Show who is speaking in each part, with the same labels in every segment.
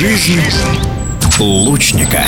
Speaker 1: Жизнь лучника.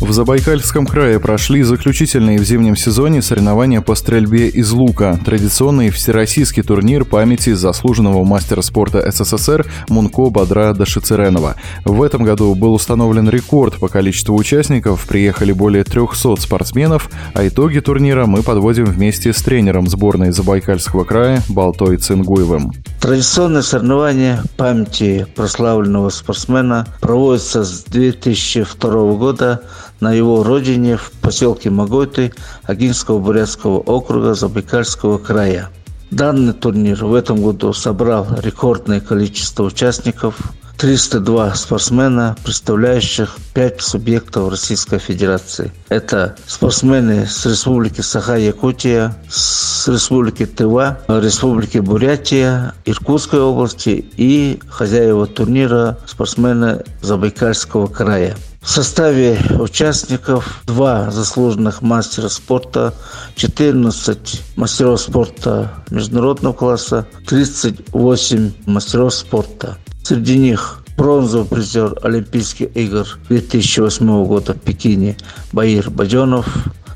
Speaker 2: В Забайкальском крае прошли заключительные в зимнем сезоне соревнования по стрельбе из лука. Традиционный всероссийский турнир памяти заслуженного мастера спорта СССР Мунко Бадра Дашицеренова. В этом году был установлен рекорд по количеству участников, приехали более 300 спортсменов, а итоги турнира мы подводим вместе с тренером сборной Забайкальского края Балтой Цингуевым.
Speaker 3: Традиционные соревнования памяти прославленного спортсмена проводятся с 2002 года на его родине в поселке Магойты Агинского Бурятского округа Забайкальского края. Данный турнир в этом году собрал рекордное количество участников – 302 спортсмена, представляющих 5 субъектов Российской Федерации. Это спортсмены с Республики Саха-Якутия, с Республики Тыва, Республики Бурятия, Иркутской области и хозяева турнира спортсмены Забайкальского края. В составе участников два заслуженных мастера спорта, 14 мастеров спорта международного класса, 38 мастеров спорта. Среди них бронзовый призер Олимпийских игр 2008 года в Пекине Баир Баденов,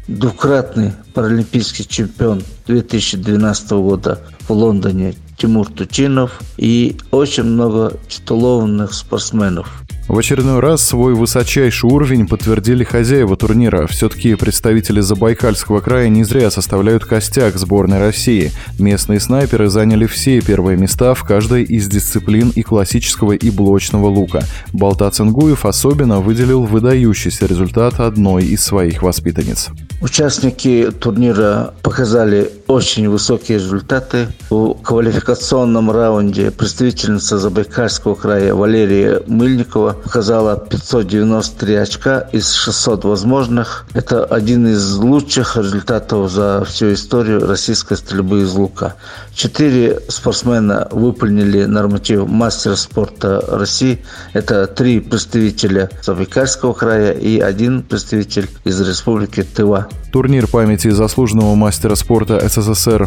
Speaker 3: двукратный паралимпийский чемпион 2012 года в Лондоне Тимур Тучинов и очень много титулованных спортсменов.
Speaker 2: В очередной раз свой высочайший уровень подтвердили хозяева турнира. Все-таки представители Забайкальского края не зря составляют костяк сборной России. Местные снайперы заняли все первые места в каждой из дисциплин и классического, и блочного лука. Болта Цингуев особенно выделил выдающийся результат одной из своих воспитанниц.
Speaker 3: Участники турнира показали очень высокие результаты. В квалификационном раунде представительница Забайкальского края Валерия Мыльникова показала 593 очка из 600 возможных. Это один из лучших результатов за всю историю российской стрельбы из лука. Четыре спортсмена выполнили норматив мастера спорта России. Это три представителя Забайкальского края и один представитель из республики Тыва.
Speaker 2: Турнир памяти заслуженного мастера спорта СССР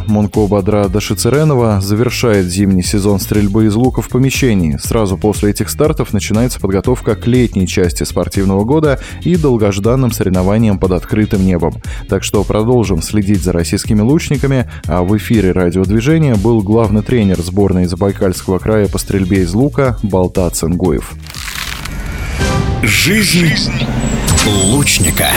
Speaker 2: Монко Бадра Дашицеренова завершает зимний сезон стрельбы из лука в помещении. Сразу после этих стартов начинается подготовка к летней части спортивного года и долгожданным соревнованиям под открытым небом. Так что продолжим следить за российскими лучниками, а в эфире радиодвижения был главный тренер сборной Забайкальского края по стрельбе из лука Балта Ценгуев.
Speaker 1: Жизнь лучника.